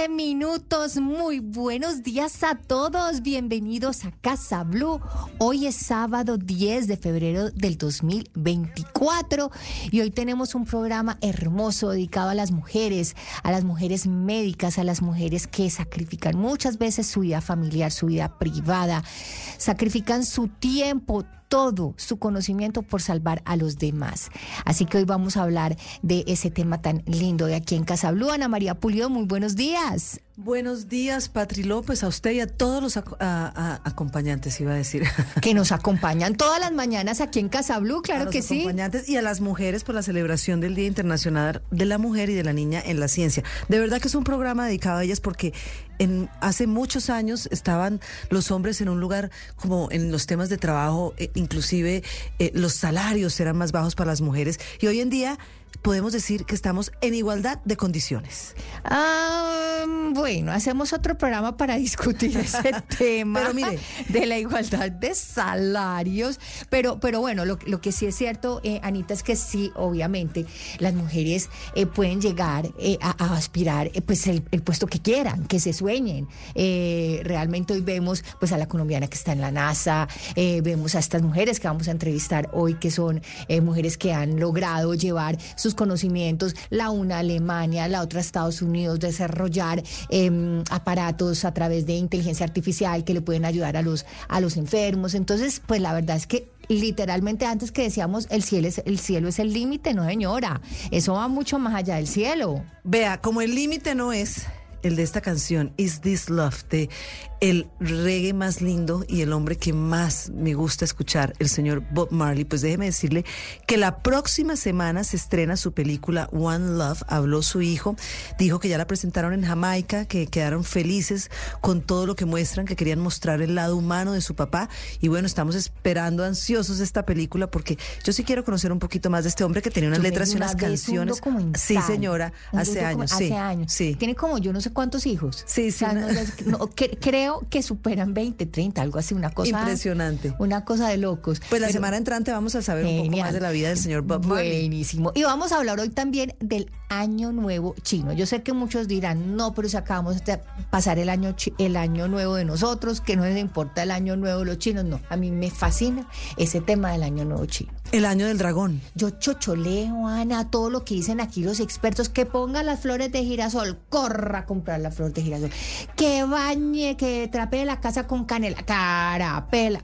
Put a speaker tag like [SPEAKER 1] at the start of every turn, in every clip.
[SPEAKER 1] 11 minutos. Muy buenos días a todos. Bienvenidos a Casa Blue. Hoy es sábado 10 de febrero del 2024 y hoy tenemos un programa hermoso dedicado a las mujeres, a las mujeres médicas, a las mujeres que sacrifican muchas veces su vida familiar, su vida privada, sacrifican su tiempo todo su conocimiento por salvar a los demás. Así que hoy vamos a hablar de ese tema tan lindo de aquí en Casa Blue. Ana María Pulido, muy buenos días.
[SPEAKER 2] Buenos días, Patri López, a usted y a todos los acompañantes, iba a decir.
[SPEAKER 1] Que nos acompañan todas las mañanas aquí en Casa Blue, claro que sí.
[SPEAKER 2] acompañantes y a las mujeres por la celebración del Día Internacional de la Mujer y de la Niña en la Ciencia. De verdad que es un programa dedicado a ellas porque en, hace muchos años estaban los hombres en un lugar como en los temas de trabajo, eh, inclusive eh, los salarios eran más bajos para las mujeres y hoy en día podemos decir que estamos en igualdad de condiciones.
[SPEAKER 1] Ah, bueno, hacemos otro programa para discutir ese tema pero mire, de la igualdad de salarios. Pero, pero bueno, lo, que sí es cierto, eh, Anita, es que sí, obviamente, las mujeres eh, pueden llegar eh, a, aspirar pues el, puesto que quieran, que se sueñen. realmente hoy vemos pues a la colombiana que está en la NASA, vemos a estas mujeres que vamos a entrevistar hoy, que son mujeres que han logrado llevar sus conocimientos, la una Alemania, la otra Estados Unidos, desarrollar em, aparatos a través de inteligencia artificial que le pueden ayudar a los, a los enfermos. Entonces, pues la verdad es que literalmente antes que decíamos el cielo es el cielo es el límite, no señora, eso va mucho más allá del cielo.
[SPEAKER 2] Vea, como el límite no es el de esta canción, Is This Love, de el reggae más lindo y el hombre que más me gusta escuchar, el señor Bob Marley, pues déjeme decirle que la próxima semana se estrena su película One Love, habló su hijo, dijo que ya la presentaron en Jamaica, que quedaron felices con todo lo que muestran, que querían mostrar el lado humano de su papá y bueno, estamos esperando ansiosos esta película porque yo sí quiero conocer un poquito más de este hombre que tenía unas letras y unas canciones.
[SPEAKER 1] sí,
[SPEAKER 2] señora, hace años, sí,
[SPEAKER 1] hace años.
[SPEAKER 2] Sí.
[SPEAKER 1] Tiene como yo no sé cuántos hijos.
[SPEAKER 2] Sí, sí.
[SPEAKER 1] creo que superan 20, 30, algo así, una cosa.
[SPEAKER 2] Impresionante.
[SPEAKER 1] Una cosa de locos.
[SPEAKER 2] Pues la semana entrante vamos a saber un poco más de la vida del señor Bob Marley.
[SPEAKER 1] Buenísimo. Y vamos a hablar hoy también del Año Nuevo Chino. Yo sé que muchos dirán, no, pero si acabamos de pasar el año, el año Nuevo de nosotros, que no les importa el Año Nuevo de los chinos. No, a mí me fascina ese tema del Año Nuevo Chino.
[SPEAKER 2] El año del dragón.
[SPEAKER 1] Yo chocholeo, Ana, todo lo que dicen aquí los expertos, que ponga las flores de girasol, corra a comprar la flor de girasol, que bañe, que trapee la casa con canela, carapela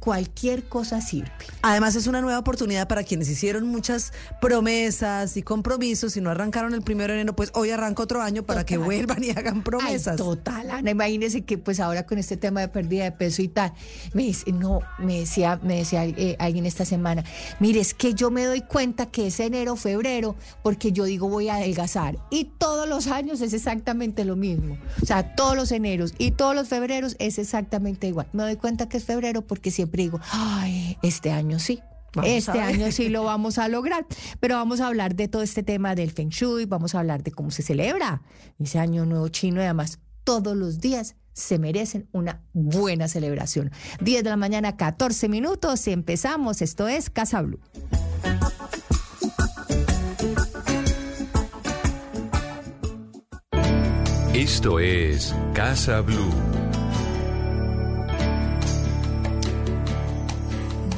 [SPEAKER 1] cualquier cosa sirve.
[SPEAKER 2] Además es una nueva oportunidad para quienes hicieron muchas promesas y compromisos y no arrancaron el primero de enero, pues hoy arranca otro año para que vuelvan y hagan promesas.
[SPEAKER 1] total, Ana, imagínese que pues ahora con este tema de pérdida de peso y tal, me dice, no, me decía, me decía eh, alguien esta semana, mire, es que yo me doy cuenta que es enero, febrero, porque yo digo voy a adelgazar y todos los años es exactamente lo mismo. O sea, todos los eneros y todos los febreros es exactamente igual. Me doy cuenta que es febrero porque siempre digo, ay, este año sí. este año sí lo vamos a lograr, pero vamos a hablar de todo este tema del Feng Shui, vamos a hablar de cómo se celebra ese año nuevo chino y además todos los días se merecen una buena celebración. 10 de la mañana, 14 minutos, empezamos, esto es Casa Blue.
[SPEAKER 3] Esto es Casa Blue.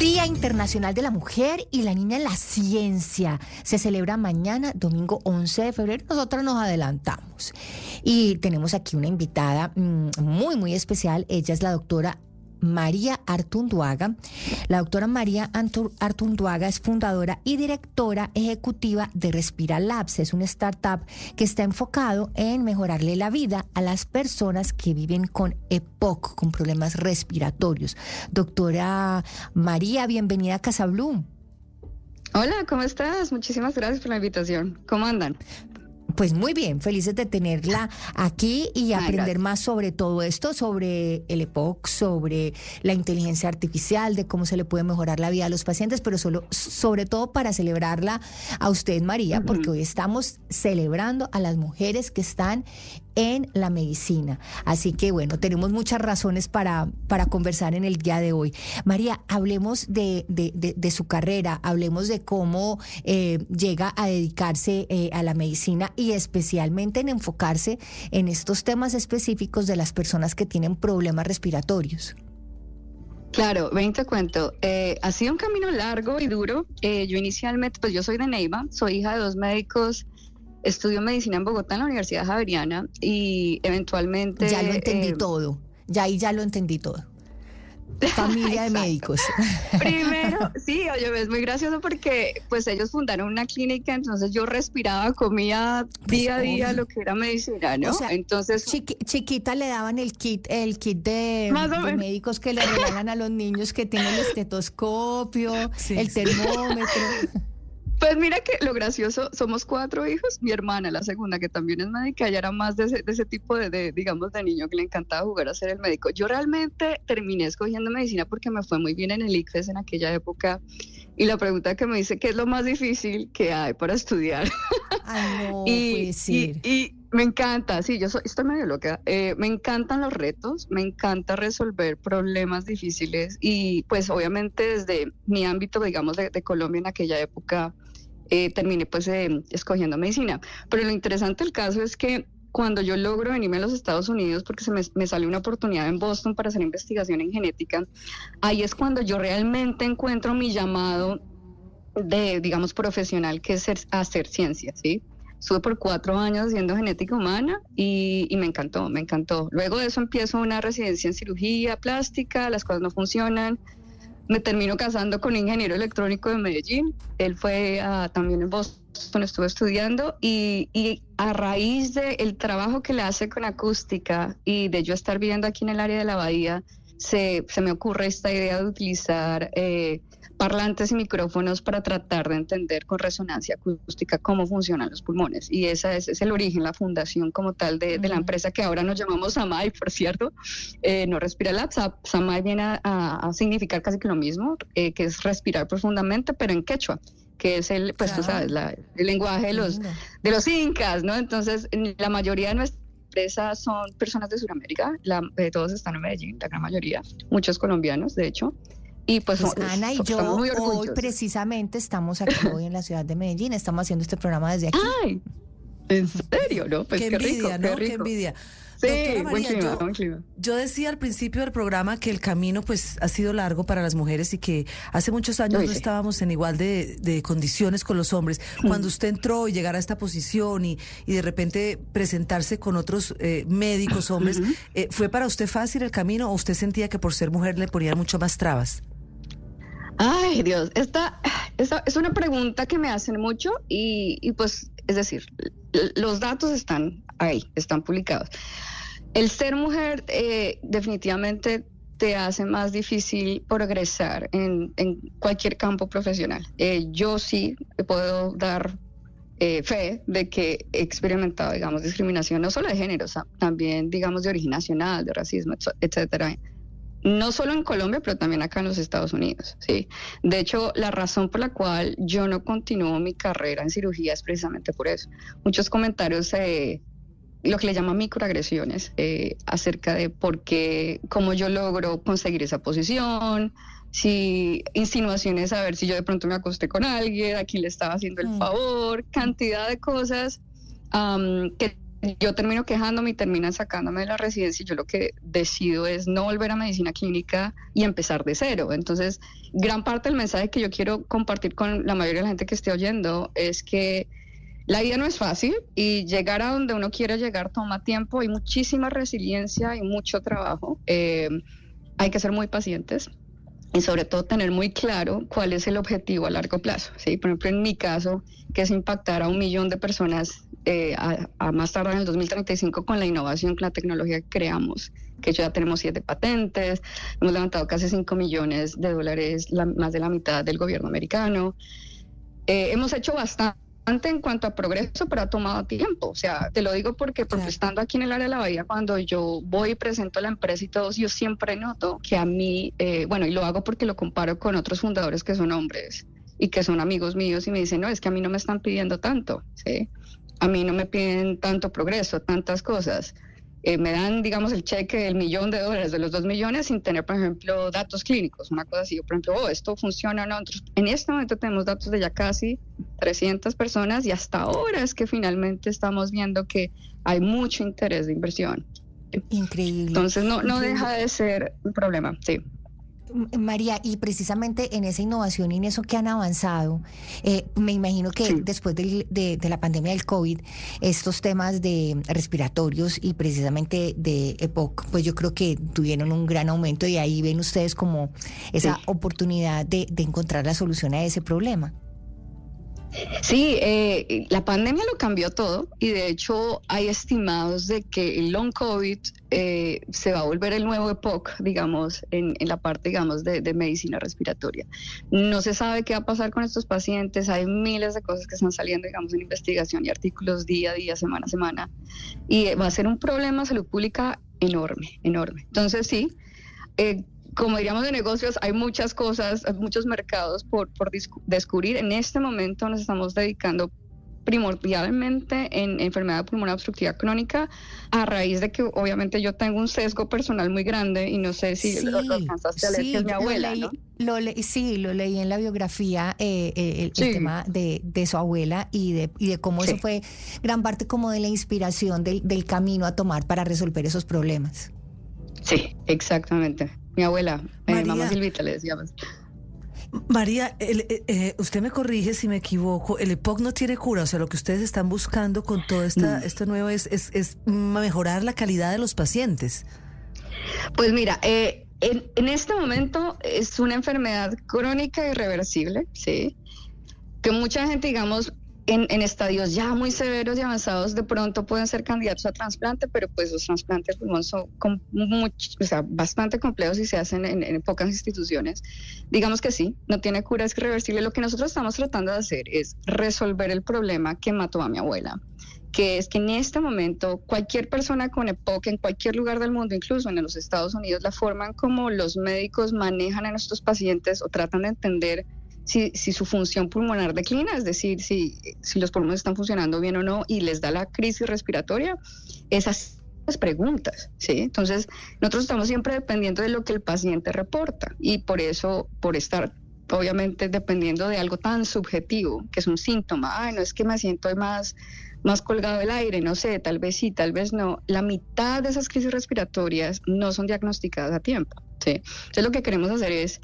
[SPEAKER 1] Día Internacional de la Mujer y la Niña en la Ciencia. Se celebra mañana, domingo 11 de febrero. Nosotros nos adelantamos. Y tenemos aquí una invitada mm, muy, muy especial. Ella es la doctora María Artunduaga. La doctora María Artunduaga es fundadora y directora ejecutiva de Respira Labs. Es una startup que está enfocado en mejorarle la vida a las personas que viven con EPOC, con problemas respiratorios. Doctora María, bienvenida a Casa Blue.
[SPEAKER 4] Hola, ¿cómo estás? Muchísimas gracias por la invitación. ¿Cómo andan?
[SPEAKER 1] Pues muy bien, felices de tenerla aquí y aprender más sobre todo esto, sobre el EPOC, sobre la inteligencia artificial, de cómo se le puede mejorar la vida a los pacientes, pero solo, sobre todo para celebrarla a usted, María, porque hoy estamos celebrando a las mujeres que están en la medicina. Así que bueno, tenemos muchas razones para, para conversar en el día de hoy. María, hablemos de, de, su carrera, hablemos de cómo eh, llega a dedicarse eh, a la medicina y especialmente en enfocarse en estos temas específicos de las personas que tienen problemas respiratorios.
[SPEAKER 4] Claro, ven te cuento. Eh, ha sido un camino largo y duro. yo inicialmente, pues yo soy de Neiva, soy hija de dos médicos estudio medicina en Bogotá en la Universidad Javeriana y eventualmente...
[SPEAKER 1] Ya lo entendí eh, todo, ya ahí ya lo entendí todo. Familia de médicos.
[SPEAKER 4] Primero, sí, oye, es muy gracioso porque pues ellos fundaron una clínica, entonces yo respiraba, comía pues, día a día lo que era medicina, ¿no?
[SPEAKER 1] entonces chiquita le daban el kit, el kit de, médicos que le regalan a los niños que tienen el estetoscopio, el termómetro.
[SPEAKER 4] Pues mira que lo gracioso, somos cuatro hijos, mi hermana, la segunda, que también es médica, ella era más de ese, tipo de, digamos, de niño que le encantaba jugar a ser el médico. Yo realmente terminé escogiendo medicina porque me fue muy bien en el ICFES en aquella época. Y la pregunta que me dice, ¿qué es lo más difícil que hay para estudiar?
[SPEAKER 1] Ay, no, y,
[SPEAKER 4] y, me encanta, sí, yo soy, estoy medio loca. Eh, me encantan los retos, me encanta resolver problemas difíciles y pues obviamente desde mi ámbito, digamos, de, de Colombia en aquella época, eh, terminé pues eh, escogiendo medicina. Pero lo interesante del caso es que cuando yo logro venirme a los Estados Unidos, porque se me, me salió una oportunidad en Boston para hacer investigación en genética, ahí es cuando yo realmente encuentro mi llamado de, digamos, profesional, que es hacer ciencia, ¿sí? Estuve por cuatro años haciendo genética humana y, y, me encantó, me encantó. Luego de eso empiezo una residencia en cirugía plástica, las cosas no funcionan, me termino casando con un ingeniero electrónico de Medellín. Él fue ah, también en Boston, estuvo estudiando y, a raíz del trabajo que le hace con acústica y de yo estar viviendo aquí en el área de la bahía, se, se me ocurre esta idea de utilizar eh, parlantes y micrófonos para tratar de entender con resonancia acústica cómo funcionan los pulmones. Y esa es, el origen, la fundación como tal de, la empresa que ahora nos llamamos SAMAI, por cierto. Eh, no respira la SAMAI viene a, significar casi que lo mismo, eh, que es respirar profundamente, pero en quechua que es el, pues tú sabes, el lenguaje de los, de los incas, ¿no? Entonces, la mayoría de nuestras empresas son personas de Sudamérica, la, eh, todos están en Medellín, la gran mayoría, muchos colombianos, de hecho. Y pues, pues
[SPEAKER 1] Ana y yo hoy precisamente estamos aquí hoy en la ciudad de Medellín, estamos haciendo este programa desde aquí.
[SPEAKER 4] Ay, ¿en serio? No,
[SPEAKER 2] pues qué, envidia, ¿no? Qué, envidia.
[SPEAKER 4] Sí, María, yo,
[SPEAKER 2] yo, decía al principio del programa que el camino pues ha sido largo para las mujeres y que hace muchos años no estábamos en igual de, condiciones con los hombres. Mm. Cuando usted entró y llegara a esta posición y, y de repente presentarse con otros eh, médicos hombres, eh, ¿fue para usted fácil el camino o usted sentía que por ser mujer le ponían mucho más trabas?
[SPEAKER 4] Ay, Dios, esta, es una pregunta que me hacen mucho y, pues, es decir, los datos están ahí, están publicados. El ser mujer eh, definitivamente te hace más difícil progresar en, cualquier campo profesional. Eh, yo sí puedo dar eh, fe de que he experimentado, digamos, discriminación no solo de género, también, digamos, de origen nacional, de racismo, etcétera, no solo en Colombia, pero también acá en los Estados Unidos, ¿sí? De hecho, la razón por la cual yo no continúo mi carrera en cirugía es precisamente por eso. Muchos comentarios, eh, lo que le llaman microagresiones, eh, acerca de por qué, cómo yo logro conseguir esa posición, si insinuaciones a ver si yo de pronto me acosté con alguien, a quién le estaba haciendo el mm. favor, cantidad de cosas que yo termino quejándome y terminan sacándome de la residencia y yo lo que decido es no volver a medicina clínica y empezar de cero. Entonces, gran parte del mensaje que yo quiero compartir con la mayoría de la gente que esté oyendo es que la vida no es fácil y llegar a donde uno quiere llegar toma tiempo, hay muchísima resiliencia y mucho trabajo. Eh, hay que ser muy pacientes y sobre todo tener muy claro cuál es el objetivo a largo plazo. ¿sí? Por ejemplo, en mi caso, que es impactar a un millón de personas eh, a, más tarde en el 2035 con la innovación, con la tecnología que creamos, que ya tenemos siete patentes, hemos levantado casi 5 millones de dólares, más de la mitad del gobierno americano. Eh, hemos hecho bastante en cuanto a progreso, pero ha tomado tiempo. O sea, te lo digo porque, porque estando aquí en el área de la bahía, cuando yo voy y presento la empresa y todos, yo siempre noto que a mí, eh, bueno, y lo hago porque lo comparo con otros fundadores que son hombres y que son amigos míos y me dicen, no, es que a mí no me están pidiendo tanto, ¿sí? A mí no me piden tanto progreso, tantas cosas. Eh, me dan, digamos, el cheque del millón de dólares, de los dos millones, sin tener, por ejemplo, datos clínicos, una cosa así. por ejemplo, oh, esto funciona o no. en este momento tenemos datos de ya casi 300 personas y hasta ahora es que finalmente estamos viendo que hay mucho interés de inversión.
[SPEAKER 1] Increíble.
[SPEAKER 4] Entonces, no, no deja de ser un problema, sí.
[SPEAKER 1] María, y precisamente en esa innovación y en eso que han avanzado, eh, me imagino que después de, la pandemia del COVID, estos temas de respiratorios y precisamente de EPOC, pues yo creo que tuvieron un gran aumento y ahí ven ustedes como esa oportunidad de encontrar la solución a ese problema.
[SPEAKER 4] Sí, eh, la pandemia lo cambió todo y de hecho hay estimados de que el long COVID eh, se va a volver el nuevo EPOC, digamos, en, la parte, digamos, de, medicina respiratoria. No se sabe qué va a pasar con estos pacientes, hay miles de cosas que están saliendo, digamos, en investigación y artículos día a día, semana a semana, y va a ser un problema de salud pública enorme, enorme. Entonces sí, eh, como diríamos de negocios, hay muchas cosas, muchos mercados por, descubrir. En este momento nos estamos dedicando primordialmente en enfermedad pulmonar obstructiva crónica a raíz de que obviamente yo tengo un sesgo personal muy grande y no sé si lo, alcanzaste a leer, que es mi abuela,
[SPEAKER 1] lo sí, lo leí en la biografía, eh, eh, el, tema de, su abuela y de, y de cómo eso fue gran parte como de la inspiración del, del camino a tomar para resolver esos problemas.
[SPEAKER 4] Sí, exactamente. Mi abuela, eh, mamá Silvita le decíamos.
[SPEAKER 2] María, eh, eh, usted me corrige si me equivoco, el EPOC no tiene cura, o sea, lo que ustedes están buscando con todo esta, mm. esto nuevo es, es, mejorar la calidad de los pacientes.
[SPEAKER 4] Pues mira, en, en, este momento es una enfermedad crónica irreversible, ¿sí? Que mucha gente, digamos, en, estadios ya muy severos y avanzados de pronto pueden ser candidatos a trasplante, pero pues los trasplantes son o sea, bastante complejos y se hacen en, pocas instituciones. Digamos que sí, no tiene cura, es irreversible. Lo que nosotros estamos tratando de hacer es resolver el problema que mató a mi abuela que es que en este momento cualquier persona con EPOC en cualquier lugar del mundo, incluso en los Estados Unidos, la forma en como los médicos manejan a nuestros pacientes o tratan de entender si, su función pulmonar declina, es decir, si, si los pulmones están funcionando bien o no y les da la crisis respiratoria, esas preguntas, ¿sí? Entonces, nosotros estamos siempre dependiendo de lo que el paciente reporta y por eso, por estar obviamente dependiendo de algo tan subjetivo, que es un síntoma, ay, no es que me siento más, más colgado del aire, no sé, tal vez sí, tal vez no, la mitad de esas crisis respiratorias no son diagnosticadas a tiempo, ¿sí? Entonces, lo que queremos hacer es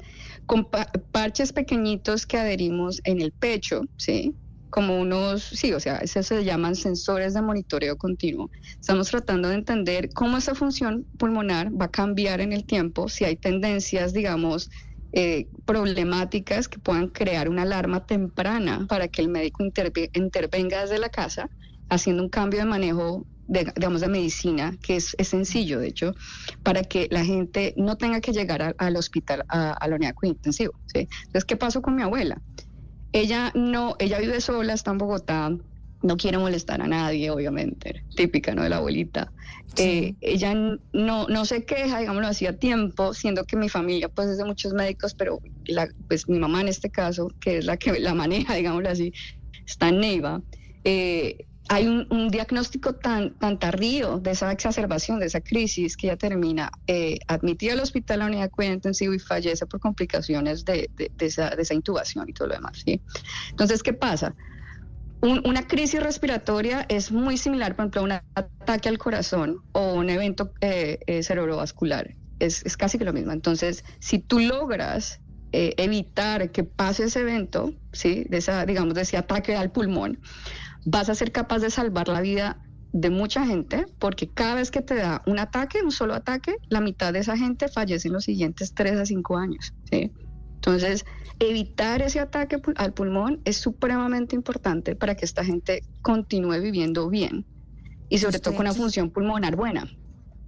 [SPEAKER 4] con parches pequeñitos que adherimos en el pecho, ¿sí? Como unos, sí, o sea, eso se llaman sensores de monitoreo continuo. Estamos tratando de entender cómo esa función pulmonar va a cambiar en el tiempo, si hay tendencias, digamos, eh, problemáticas que puedan crear una alarma temprana para que el médico intervenga desde la casa, haciendo un cambio de manejo de, digamos, de medicina, que es, sencillo, de hecho, para que la gente no tenga que llegar al hospital, a, la unidad de intensivo. ¿sí? Entonces, ¿qué pasó con mi abuela? Ella no, ella vive sola, está en Bogotá, no quiere molestar a nadie, obviamente, típica, ¿no? De la abuelita. Eh, ella no, no se queja, digámoslo, hacía tiempo, siendo que mi familia, pues, es de muchos médicos, pero la, pues mi mamá en este caso, que es la que la maneja, digámoslo así, está en Neiva, eh, hay un, diagnóstico tan, tan tardío de esa exacerbación, de esa crisis, que ya termina eh, admitida al hospital a la unidad de cuidado intensivo y fallece por complicaciones de, esa, intubación y todo lo demás. ¿sí? Entonces, ¿qué pasa? una crisis respiratoria es muy similar, por ejemplo, a un ataque al corazón o un evento eh, eh, cerebrovascular. Es, es, casi que lo mismo. Entonces, si tú logras evitar que pase ese evento, ¿sí? de esa, digamos, de ese ataque al pulmón, vas a ser capaz de salvar la vida de mucha gente, porque cada vez que te da un ataque, un solo ataque, la mitad de esa gente fallece en los siguientes 3 a 5 años. ¿sí? Entonces, evitar ese ataque al pulmón es supremamente importante para que esta gente continúe viviendo bien y sobre todo con una función pulmonar buena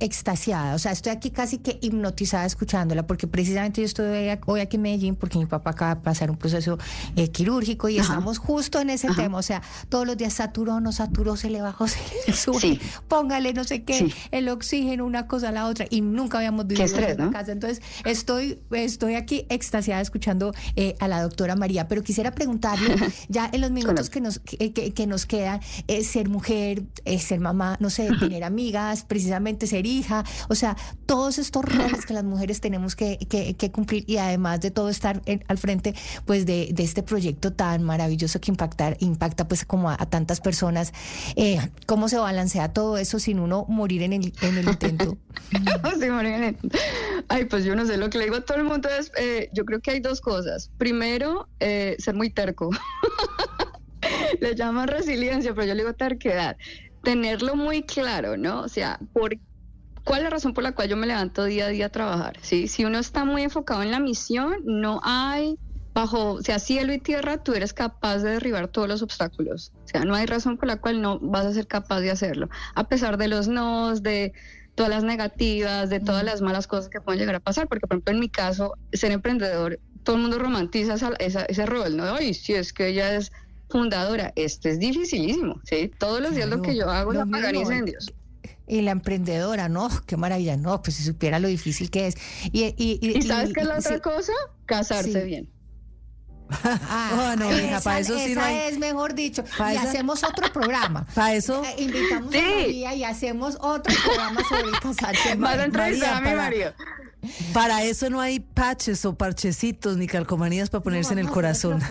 [SPEAKER 1] extasiada, o sea, estoy aquí casi que hipnotizada escuchándola, porque precisamente yo estoy hoy aquí en Medellín porque mi papá acaba de pasar un proceso eh, quirúrgico y estamos justo en ese tema, o sea, todos los días saturó, no saturó, se le bajó, se le sube, póngale no sé qué, el oxígeno, una cosa a la otra, y nunca habíamos vivido en casa, entonces estoy, estoy aquí extasiada escuchando eh, a la doctora María, pero quisiera preguntarle, ya en los minutos que nos, que, nos quedan, eh, ser mujer, ser mamá, no sé, tener amigas, precisamente ser hija, o sea, todos estos roles que las mujeres tenemos que, cumplir y además de todo estar al frente pues de, este proyecto tan maravilloso que impactar, impacta pues como a, tantas personas, eh, ¿cómo se balancea todo eso sin uno morir en el, en el intento?
[SPEAKER 4] en. Ay, pues yo no sé, lo que le digo a todo el mundo es, eh, yo creo que hay dos cosas. Primero, eh, ser muy terco. le llaman resiliencia, pero yo le digo terquedad tenerlo muy claro, ¿no? O sea, ¿por ¿Cuál es la razón por la cual yo me levanto día a día a trabajar? ¿sí? Si uno está muy enfocado en la misión, no hay bajo, o sea, cielo y tierra, tú eres capaz de derribar todos los obstáculos. O sea, no hay razón por la cual no vas a ser capaz de hacerlo. A pesar de los nos, de todas las negativas, de todas las malas cosas que pueden llegar a pasar. Porque, por ejemplo, en mi caso, ser emprendedor, todo el mundo romantiza ese rol, ¿no? Ay, si es que ella es fundadora, esto es dificilísimo, ¿sí? Todos los días lo que yo hago es apagar incendios
[SPEAKER 1] y la emprendedora, no, qué maravilla, no, pues si supiera lo difícil que es.
[SPEAKER 4] ¿Y, y, sabes qué es la otra cosa? Casarse bien.
[SPEAKER 1] Ah, no, hija, para eso sí no es mejor dicho. y hacemos otro programa.
[SPEAKER 2] Para eso.
[SPEAKER 1] Eh, invitamos a María y hacemos otro programa sobre casarse.
[SPEAKER 4] María, a mi marido.
[SPEAKER 2] Para eso no hay patches o parchecitos ni calcomanías para ponerse en el corazón.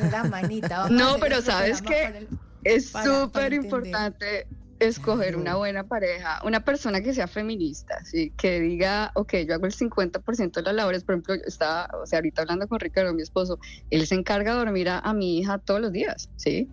[SPEAKER 4] no, pero sabes que es súper importante escoger una buena pareja, una persona que sea feminista, ¿sí? que diga, ok, yo hago el 50% de las labores, por ejemplo, yo estaba, o sea, ahorita hablando con Ricardo, mi esposo, él se encarga de dormir a, mi hija todos los días, ¿sí?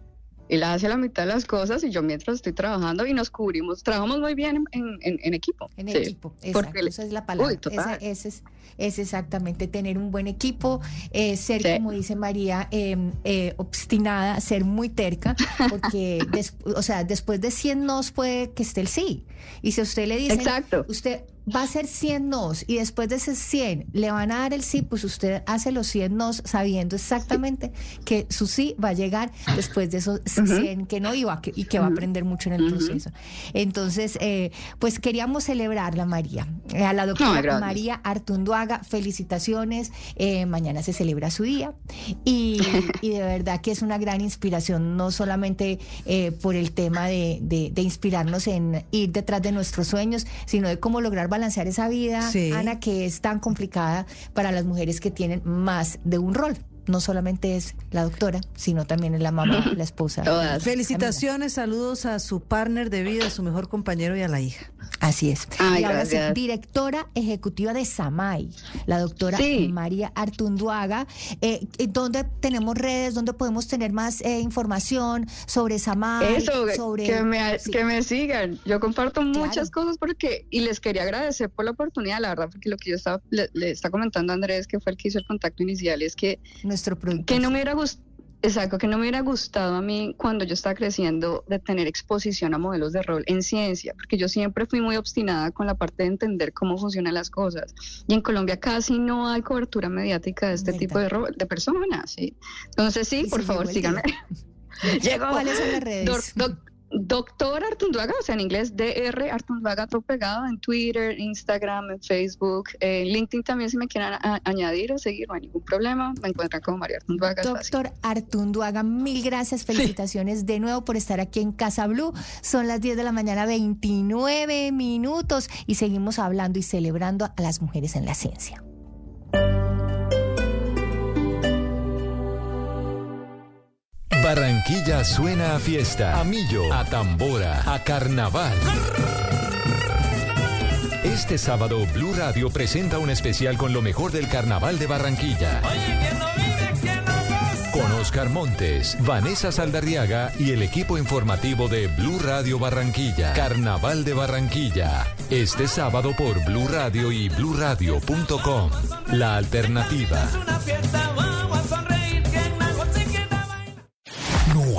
[SPEAKER 4] Él hace la mitad de las cosas y yo mientras estoy trabajando y nos cubrimos, trabajamos muy bien en, en, equipo.
[SPEAKER 1] En equipo, exacto, esa es la palabra. esa, es, es, exactamente tener un buen equipo, eh, ser, como dice María, em, eh, obstinada, ser muy terca, porque, o sea, después de 100 nos puede que esté el sí. Y si usted le dice,
[SPEAKER 4] Exacto.
[SPEAKER 1] usted va a ser 100 nos y después de ese 100 le van a dar el sí, pues usted hace los 100 nos sabiendo exactamente que su sí va a llegar después de esos 100 que no iba y que va a aprender mucho en el proceso. Entonces, eh, pues queríamos celebrarla, María, a la doctora María Artunduaga, felicitaciones, eh, mañana se celebra su día. Y, de verdad que es una gran inspiración, no solamente por el tema de, de inspirarnos en ir detrás de nuestros sueños, sino de cómo lograr balancear esa vida, Ana, que es tan complicada para las mujeres que tienen más de un rol no solamente es la doctora, sino también es la mamá, la esposa.
[SPEAKER 2] Felicitaciones, saludos a su partner de vida, a su mejor compañero y a la hija.
[SPEAKER 1] Así es. y ahora sí, directora ejecutiva de SAMAI, la doctora María Artunduaga. Eh, ¿Dónde tenemos redes? ¿Dónde podemos tener más eh, información sobre SAMAI?
[SPEAKER 4] Eso,
[SPEAKER 1] sobre,
[SPEAKER 4] que, me, que me sigan. Yo comparto muchas cosas porque, y les quería agradecer por la oportunidad, la verdad, porque lo que yo estaba, le, le está comentando a Andrés, que fue el que hizo el contacto inicial, es que que no me hubiera gustado. Exacto, que no me hubiera gustado a mí cuando yo estaba creciendo de tener exposición a modelos de rol en ciencia, porque yo siempre fui muy obstinada con la parte de entender cómo funcionan las cosas. Y en Colombia casi no hay cobertura mediática de este tipo de, de personas. ¿sí? Entonces, sí, por favor, síganme.
[SPEAKER 1] ¿Cuáles son las redes?
[SPEAKER 4] Doctor Artunduaga, o sea, en inglés DR Artunduaga, todo pegado en Twitter, Instagram, en Facebook, en LinkedIn también, si me quieren añadir o seguir, no hay ningún problema, me encuentran como María Artunduaga.
[SPEAKER 1] Doctor Artunduaga, mil gracias, felicitaciones de nuevo por estar aquí en Casa Blue. Son las 10 de la mañana, 29 minutos, y seguimos hablando y celebrando a las mujeres en la ciencia.
[SPEAKER 3] Barranquilla suena a fiesta, a millo, a tambora, a carnaval. Este sábado Blue Radio presenta un especial con lo mejor del carnaval de Barranquilla. Con Oscar Montes, Vanessa Saldarriaga y el equipo informativo de Blue Radio Barranquilla. Carnaval de Barranquilla. Este sábado por Blue Radio y bluradio.com. La alternativa.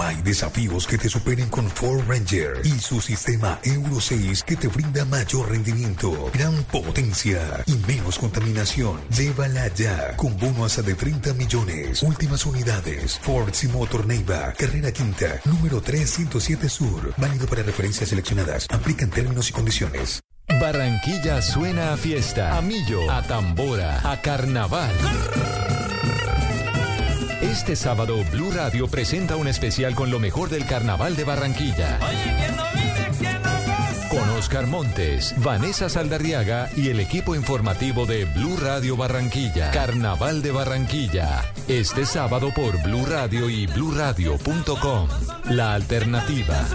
[SPEAKER 5] Hay desafíos que te superen con Ford Ranger y su sistema Euro 6 que te brinda mayor rendimiento, gran potencia y menos contaminación. Llévala ya con bono hasta de 30 millones. Últimas unidades. Ford Simotor Neiva, carrera quinta, número 307 Sur. Válido para referencias seleccionadas. Aplican términos y condiciones.
[SPEAKER 3] Barranquilla suena a fiesta, a millo, a tambora, a carnaval. Este sábado, Blue Radio presenta un especial con lo mejor del carnaval de Barranquilla. Con Oscar Montes, Vanessa Saldarriaga y el equipo informativo de Blue Radio Barranquilla. Carnaval de Barranquilla. Este sábado por Blue Radio y bluradio.com. La alternativa.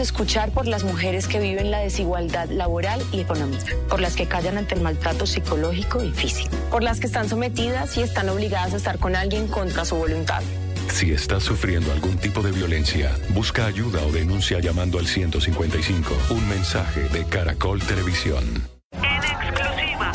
[SPEAKER 6] Escuchar por las mujeres que viven la desigualdad laboral y económica, por las que callan ante el maltrato psicológico y físico, por las que están sometidas y están obligadas a estar con alguien contra su voluntad.
[SPEAKER 7] Si estás sufriendo algún tipo de violencia, busca ayuda o denuncia llamando al 155. Un mensaje de Caracol Televisión.
[SPEAKER 8] En exclusiva,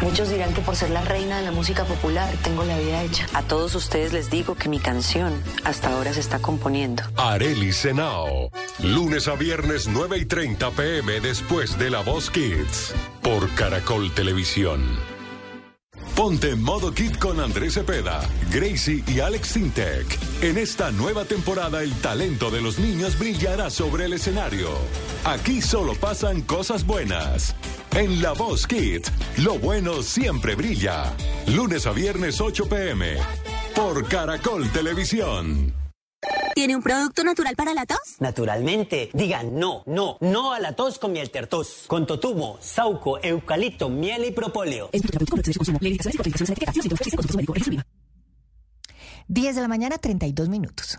[SPEAKER 6] Muchos dirán que por ser la reina de la música popular tengo la vida hecha. A todos ustedes les digo que mi canción hasta ahora se está componiendo.
[SPEAKER 7] Areli Senao. Lunes a viernes 9 y 30 pm después de La Voz Kids. Por Caracol Televisión. Ponte en modo kit con Andrés Cepeda, Gracie y Alex Sintec. En esta nueva temporada el talento de los niños brillará sobre el escenario. Aquí solo pasan cosas buenas. En La Voz Kids, lo bueno siempre brilla. Lunes a viernes 8 pm. Por Caracol Televisión.
[SPEAKER 9] ¿Tiene un producto natural para la tos?
[SPEAKER 10] Naturalmente. Digan no, no, no a la tos con miel tertos. Con totumo, sauco, eucalipto, miel y propóleo.
[SPEAKER 1] 10 de la mañana, 32 minutos.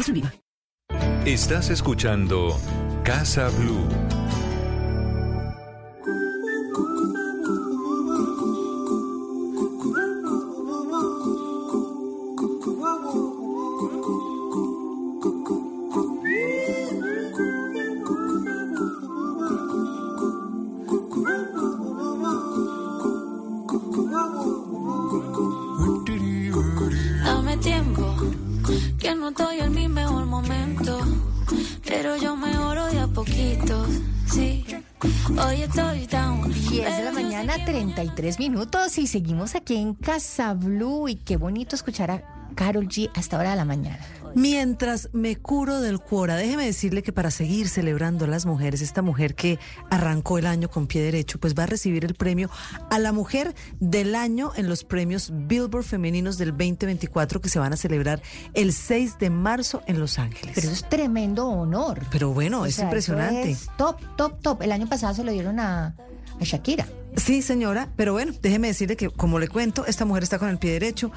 [SPEAKER 3] Estás escuchando Casa Blue.
[SPEAKER 11] Que no estoy en mi mejor momento, pero yo mejoro de a poquito, sí. Hoy estoy down.
[SPEAKER 1] 10 de la mañana, 33 minutos y seguimos aquí en Casa Blue y qué bonito escuchar a Carol G hasta hora de la mañana.
[SPEAKER 2] Mientras me curo del cuora, déjeme decirle que para seguir celebrando a las mujeres, esta mujer que arrancó el año con pie derecho, pues va a recibir el premio a la mujer del año en los premios Billboard Femeninos del 2024 que se van a celebrar el 6 de marzo en Los Ángeles.
[SPEAKER 1] Pero eso es tremendo honor.
[SPEAKER 2] Pero bueno,
[SPEAKER 1] O
[SPEAKER 2] es
[SPEAKER 1] sea,
[SPEAKER 2] impresionante.
[SPEAKER 1] es top, top, top. El año pasado se lo dieron a, a Shakira.
[SPEAKER 2] Sí, señora, pero bueno, déjeme decirle que, como le cuento, esta mujer está con el pie derecho,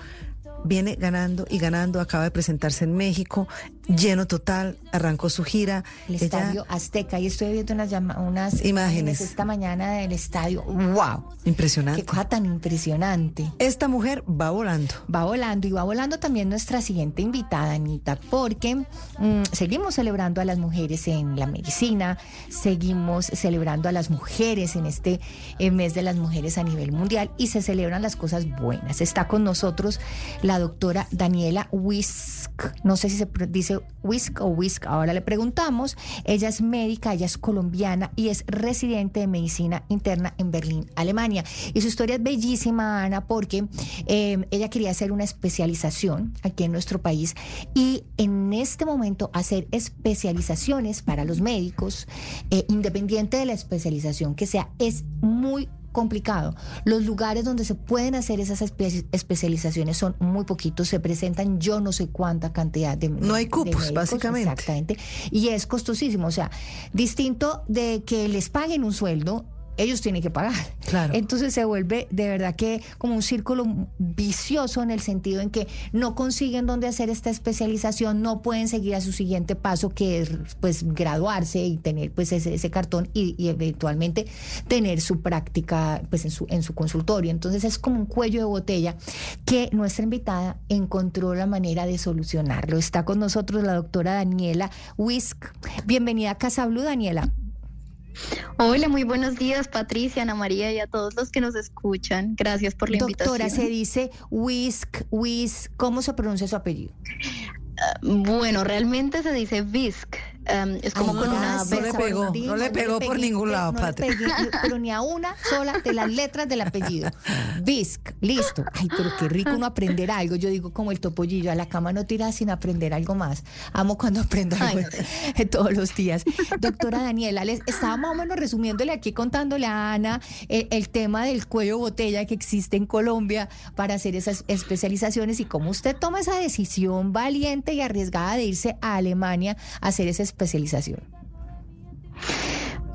[SPEAKER 2] viene ganando y ganando, acaba de presentarse en México, lleno total, arrancó su gira.
[SPEAKER 1] El
[SPEAKER 2] Ella-
[SPEAKER 1] estadio Azteca. Y estoy viendo unas, unas
[SPEAKER 2] Imágenes.
[SPEAKER 1] esta mañana del estadio. ¡Wow!
[SPEAKER 2] Impresionante.
[SPEAKER 1] Qué cosa tan impresionante.
[SPEAKER 2] Esta mujer va volando.
[SPEAKER 1] Va volando y va volando también nuestra siguiente invitada, Anita, porque mm, seguimos celebrando a las mujeres en la medicina, seguimos celebrando a las mujeres en este eh, mes de las mujeres a nivel mundial y se celebran las cosas buenas. Está con nosotros la doctora Daniela Wisk, no sé si se dice Whisk o Whisk, ahora le preguntamos. Ella es médica, ella es colombiana y es residente de medicina interna en Berlín, Alemania. Y su historia es bellísima, Ana, porque eh, ella quería hacer una especialización aquí en nuestro país y en este momento hacer especializaciones para los médicos, eh, independiente de la especialización que sea, es muy complicado. Los lugares donde se pueden hacer esas espe- especializaciones son muy poquitos, se presentan yo no sé cuánta cantidad de
[SPEAKER 2] No hay cupos,
[SPEAKER 1] médicos,
[SPEAKER 2] básicamente.
[SPEAKER 1] Exactamente. Y es costosísimo, o sea, distinto de que les paguen un sueldo. Ellos tienen que pagar.
[SPEAKER 2] Claro.
[SPEAKER 1] Entonces se vuelve de verdad que como un círculo vicioso en el sentido en que no consiguen dónde hacer esta especialización, no pueden seguir a su siguiente paso que es pues graduarse y tener pues ese, ese cartón y, y eventualmente tener su práctica pues en su en su consultorio. Entonces es como un cuello de botella que nuestra invitada encontró la manera de solucionarlo. Está con nosotros la doctora Daniela Wisk. Bienvenida a Casa Blue, Daniela.
[SPEAKER 12] Hola, muy buenos días, Patricia, Ana María y a todos los que nos escuchan. Gracias por la
[SPEAKER 1] Doctora,
[SPEAKER 12] invitación.
[SPEAKER 1] se dice Whisk, Whisk, ¿cómo se pronuncia su apellido?
[SPEAKER 12] Ah, bueno, realmente se dice Visk. Um, es como
[SPEAKER 1] Ay,
[SPEAKER 12] con una
[SPEAKER 2] no le pegó, no le pegó por
[SPEAKER 1] pegué,
[SPEAKER 2] ningún lado,
[SPEAKER 1] no pegué, pero ni a una sola de las letras del apellido. Visk, listo. Ay, pero qué rico uno aprender algo. Yo digo como el topollillo, a la cama no tiras sin aprender algo más. Amo cuando aprendo algo todos los días. Doctora Daniela, les estaba más o menos resumiéndole aquí, contándole a Ana eh, el tema del cuello botella que existe en Colombia para hacer esas especializaciones y cómo usted toma esa decisión valiente y arriesgada de irse a Alemania a hacer esa especialización.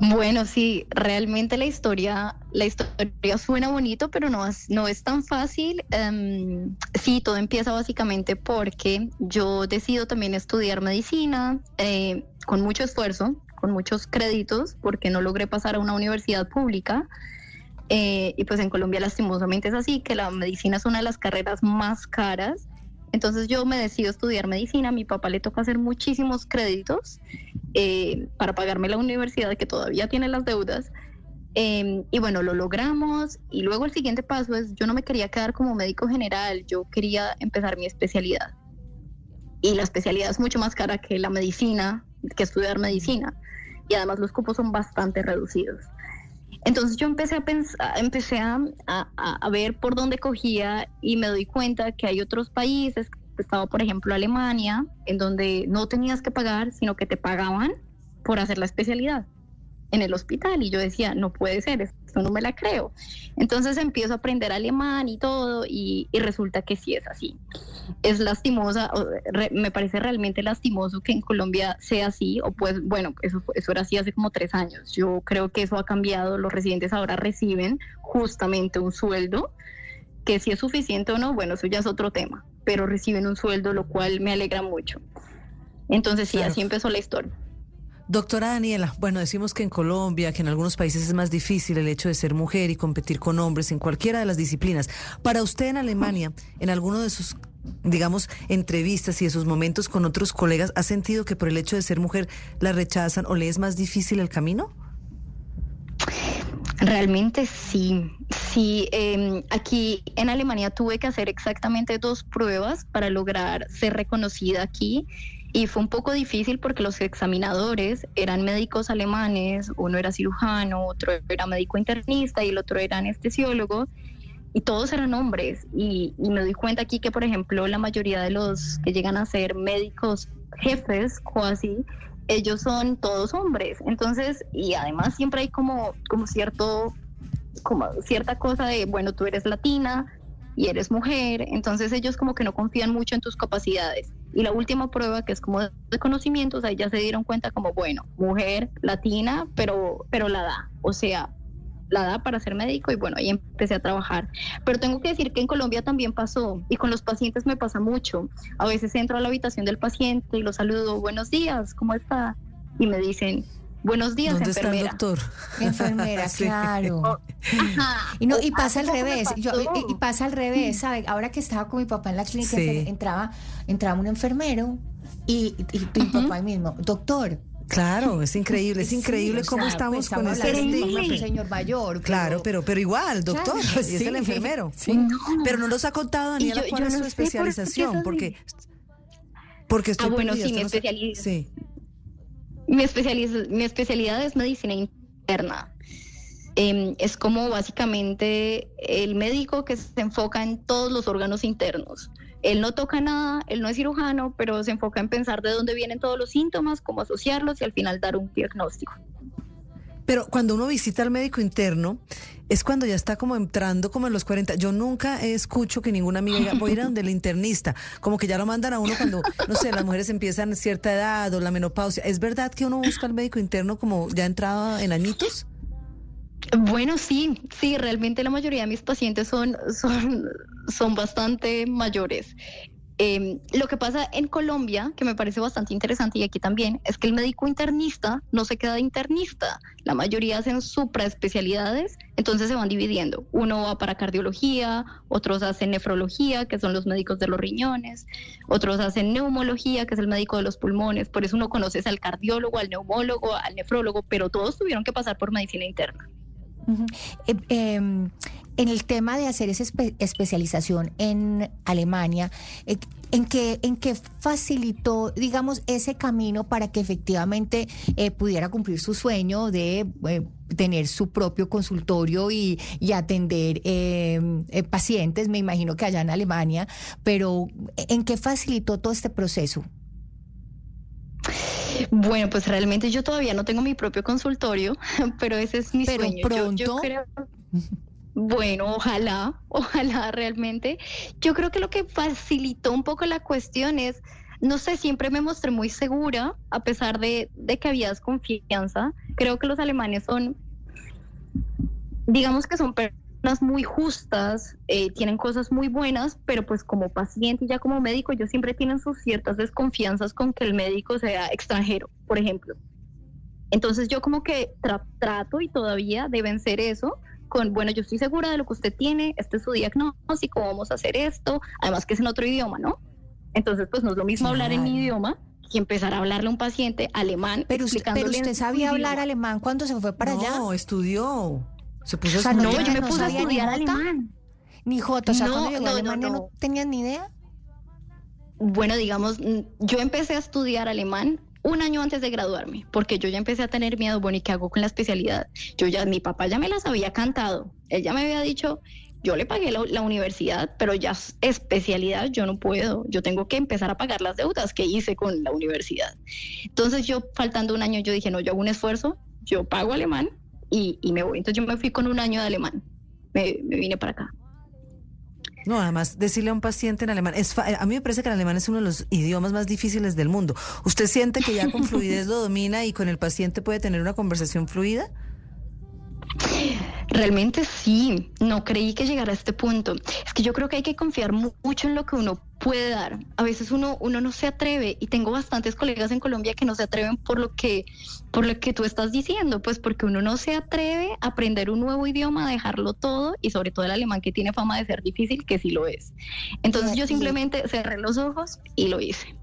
[SPEAKER 12] Bueno, sí, realmente la historia, la historia suena bonito, pero no es, no es tan fácil. Em, sí, todo empieza básicamente porque yo decido también estudiar medicina eh, con mucho esfuerzo, con muchos créditos, porque no logré pasar a una universidad pública. Eh, y pues en Colombia lastimosamente es así, que la medicina es una de las carreras más caras. Entonces yo me decido estudiar medicina, a mi papá le toca hacer muchísimos créditos eh, para pagarme la universidad que todavía tiene las deudas. Eh, y bueno, lo logramos y luego el siguiente paso es, yo no me quería quedar como médico general, yo quería empezar mi especialidad. Y la especialidad es mucho más cara que la medicina, que estudiar medicina. Y además los cupos son bastante reducidos. Entonces yo empecé a pensar, empecé a, a- a ver por dónde cogía y me doy cuenta que hay otros países, estaba por ejemplo Alemania, en donde no tenías que pagar, sino que te pagaban por hacer la especialidad en el hospital. Y yo decía, no puede ser, esto no me la creo. Entonces empiezo a aprender alemán y todo, y, y resulta que sí es así. Es lastimosa, re- me parece realmente lastimoso que en Colombia sea así, o pues bueno, eso, eso era así hace como tres años. Yo creo que eso ha cambiado, los residentes ahora reciben justamente un sueldo, que si es suficiente o no, bueno, eso ya es otro tema, pero reciben un sueldo, lo cual me alegra mucho. Entonces sí,
[SPEAKER 2] Claro.
[SPEAKER 12] así empezó la historia.
[SPEAKER 2] Doctora Daniela, bueno, decimos que en Colombia, que en algunos países es más difícil el hecho de ser mujer y competir con hombres en cualquiera de las disciplinas. Para usted en Alemania, en alguno de sus, digamos, entrevistas y de sus momentos con otros colegas, ¿ha sentido que por el hecho de ser mujer la rechazan o le es más difícil el camino?
[SPEAKER 12] Realmente sí, sí. eh, aquí en Alemania tuve que hacer exactamente dos pruebas para lograr ser reconocida aquí y fue un poco difícil porque los examinadores eran médicos alemanes, uno era cirujano, otro era médico internista y el otro era anestesiólogo y todos eran hombres y, me doy cuenta aquí que por ejemplo la mayoría de los que llegan a ser médicos jefes casi ellos son todos hombres. Entonces, y además siempre hay como, como cierto, como cierta cosa de, bueno, tú eres latina y eres mujer, entonces ellos como que no confían mucho en tus capacidades. Y la última prueba, que es como de conocimientos, ahí ya se dieron cuenta como, bueno, mujer latina, pero, pero la da. O sea, la da para ser médico y bueno, ahí empecé a trabajar. Pero tengo que decir que en Colombia también pasó y con los pacientes me pasa mucho. A veces entro a la habitación del paciente y lo saludo, buenos días, ¿cómo está? Y me dicen, buenos días,
[SPEAKER 2] ¿Dónde está el doctor?
[SPEAKER 1] Enfermera,
[SPEAKER 2] Sí.
[SPEAKER 1] claro.
[SPEAKER 12] Ajá.
[SPEAKER 1] Y no, y pasa al revés, yo- y, y pasa al revés, ¿sabe? Ahora que estaba con mi papá en la clínica,
[SPEAKER 2] Sí.
[SPEAKER 1] entraba, entraba un enfermero y, y, y mi papá ahí mismo, doctor.
[SPEAKER 2] Claro, es increíble, es increíble cómo
[SPEAKER 1] sea,
[SPEAKER 2] estamos
[SPEAKER 1] pues,
[SPEAKER 2] con ese estigma.
[SPEAKER 1] señor mayor.
[SPEAKER 2] Claro, pero, pero igual, doctor,
[SPEAKER 1] Claro,
[SPEAKER 2] y es el enfermero.
[SPEAKER 1] Sí.
[SPEAKER 2] Pero no nos ha contado, Daniela,
[SPEAKER 12] yo-
[SPEAKER 2] cuál
[SPEAKER 12] yo
[SPEAKER 2] es
[SPEAKER 12] no
[SPEAKER 2] su
[SPEAKER 12] por
[SPEAKER 2] especialización, porque Porque estoy
[SPEAKER 12] Ah, bueno,
[SPEAKER 2] perdida,
[SPEAKER 12] sí,
[SPEAKER 2] no. Sí.
[SPEAKER 12] Mi, especializ- mi especialidad es medicina interna. Em, es como básicamente el médico que se enfoca en todos los órganos internos. Él no toca nada, él no es cirujano, pero se enfoca en pensar de dónde vienen todos los síntomas, cómo asociarlos y al final dar un diagnóstico.
[SPEAKER 2] Pero cuando uno visita al médico interno, es cuando ya está como entrando como en los 40. Yo nunca escucho que ninguna amiga diga, voy a ir a donde el internista. Como que ya lo mandan a uno cuando, no sé, las mujeres empiezan a cierta edad o la menopausia. ¿Es verdad que uno busca al médico interno como ya entrado en añitos?
[SPEAKER 12] Bueno, sí, sí, realmente la mayoría de mis pacientes son, son, son bastante mayores. Eh, lo que pasa en Colombia, que me parece bastante interesante y aquí también, es que el médico internista no se queda de internista. La mayoría hacen supraespecialidades, entonces se van dividiendo. Uno va para cardiología, otros hacen nefrología, que son los médicos de los riñones, otros hacen neumología, que es el médico de los pulmones. Por eso uno conoce al cardiólogo, al neumólogo, al nefrólogo, pero todos tuvieron que pasar por medicina interna.
[SPEAKER 1] Em, en el tema de hacer esa espe- especialización en Alemania, eh, ¿en qué, ¿en qué facilitó, digamos, ese camino para que efectivamente eh, pudiera cumplir su sueño de eh, tener su propio consultorio y, y atender pacientes, me imagino que allá en Alemania, pero ¿en qué facilitó todo este proceso?
[SPEAKER 12] Bueno, pues realmente yo todavía no tengo mi propio consultorio, pero ese es mi
[SPEAKER 1] Pero
[SPEAKER 12] sueño. Yo- Yo,
[SPEAKER 1] pronto.
[SPEAKER 12] creo, bueno, ojalá, ojalá realmente. Yo creo que lo que facilitó un poco la cuestión es, no sé, siempre me mostré muy segura, a pesar de, de que había desconfianza. Creo que los alemanes son, digamos que son personas muy justas, eh, tienen cosas muy buenas, pero pues como paciente y ya como médico, ellos siempre tienen sus ciertas desconfianzas con que el médico sea extranjero, por ejemplo. Entonces yo como que tra- trato y todavía de vencer eso con, bueno, yo estoy segura de lo que usted tiene, este es su diagnóstico, vamos a hacer esto, además que es en otro idioma, ¿no? Entonces pues no es lo mismo hablar en mi idioma que empezar a hablarle a un paciente alemán.
[SPEAKER 1] Pero usted, pero usted sabía hablar
[SPEAKER 12] idioma.
[SPEAKER 1] alemán cuando se fue para allá.
[SPEAKER 2] No, estudió. Se puso
[SPEAKER 1] O sea,
[SPEAKER 2] a
[SPEAKER 1] no,
[SPEAKER 12] No,
[SPEAKER 2] estudiar.
[SPEAKER 12] yo me
[SPEAKER 1] no
[SPEAKER 12] puse a
[SPEAKER 1] sabía ni
[SPEAKER 12] estudiar
[SPEAKER 1] jota.
[SPEAKER 12] alemán.
[SPEAKER 1] Ni Jota, o sea,
[SPEAKER 12] No,
[SPEAKER 1] cuando llegó
[SPEAKER 12] no,
[SPEAKER 1] a
[SPEAKER 12] no,
[SPEAKER 1] Alemania no,
[SPEAKER 12] no.
[SPEAKER 1] tenías ni idea.
[SPEAKER 12] Bueno, digamos, mm, yo empecé a estudiar alemán un año antes de graduarme, porque yo ya empecé a tener miedo, bueno, ¿y qué hago con la especialidad? Yo ya, mi papá ya me las había cantado, él ya me había dicho, yo le pagué la, universidad, pero ya especialidad yo no puedo, yo tengo que empezar a pagar las deudas que hice con la universidad. Entonces yo, faltando un año, yo dije, no, yo hago un esfuerzo, yo pago alemán y, y me voy. Entonces yo me fui con un año de alemán, me, me vine para acá.
[SPEAKER 2] No, además, decirle a un paciente en alemán, es a mí me parece que el alemán es uno de los idiomas más difíciles del mundo. ¿Usted siente que ya con fluidez lo domina y con el paciente puede tener una conversación fluida?
[SPEAKER 12] Realmente sí, no creí que llegara a este punto. Es que yo creo que hay que confiar mu- mucho en lo que uno puede dar. A veces uno, uno no se atreve y tengo bastantes colegas en Colombia que no se atreven por lo que, por lo que tú estás diciendo, pues porque uno no se atreve a aprender un nuevo idioma, a dejarlo todo y sobre todo el alemán que tiene fama de ser difícil, que sí lo es. Entonces yo simplemente cerré los ojos y lo hice.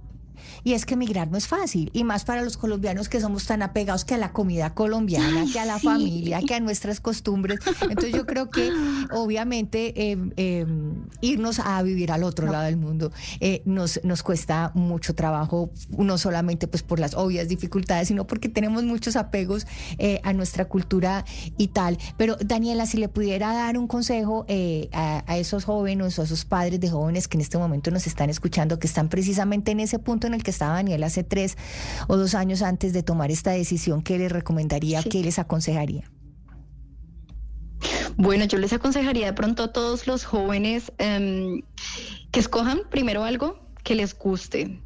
[SPEAKER 1] Y es que emigrar no es fácil, y más para los colombianos que somos tan apegados que a la comida colombiana,
[SPEAKER 12] Ay,
[SPEAKER 1] que a la
[SPEAKER 12] sí.
[SPEAKER 1] familia, que a nuestras costumbres. Entonces yo creo que obviamente eh, eh, irnos a vivir al otro lado del mundo eh, nos, nos cuesta mucho trabajo, no solamente pues por las obvias dificultades, sino porque tenemos muchos apegos eh, a nuestra cultura y tal. Pero Daniela, si le pudiera dar un consejo eh, a, a esos jóvenes o a esos padres de jóvenes que en este momento nos están escuchando, que están precisamente en ese punto en el que estaba Daniela hace tres o dos años antes de tomar esta decisión, ¿qué les recomendaría,
[SPEAKER 12] Sí.
[SPEAKER 1] qué les aconsejaría?
[SPEAKER 12] Bueno, yo les aconsejaría de pronto a todos los jóvenes em, que escojan primero algo que les guste,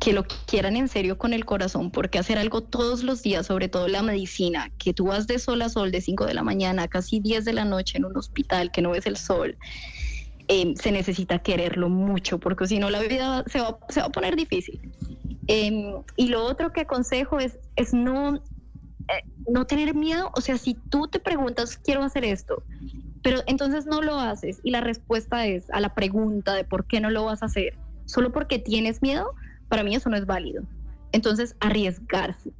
[SPEAKER 12] que lo quieran en serio con el corazón, porque hacer algo todos los días, sobre todo la medicina, que tú vas de sol a sol de 5 de la mañana a casi 10 de la noche en un hospital que no ves el sol, em, se necesita quererlo mucho, porque si no la vida se va, se va a poner difícil. Em, y lo otro que aconsejo es, es no, eh, no tener miedo, o sea, si tú te preguntas, quiero hacer esto, pero entonces no lo haces y la respuesta es a la pregunta de por qué no lo vas a hacer, solo porque tienes miedo, para mí eso no es válido. Entonces, arriesgarse.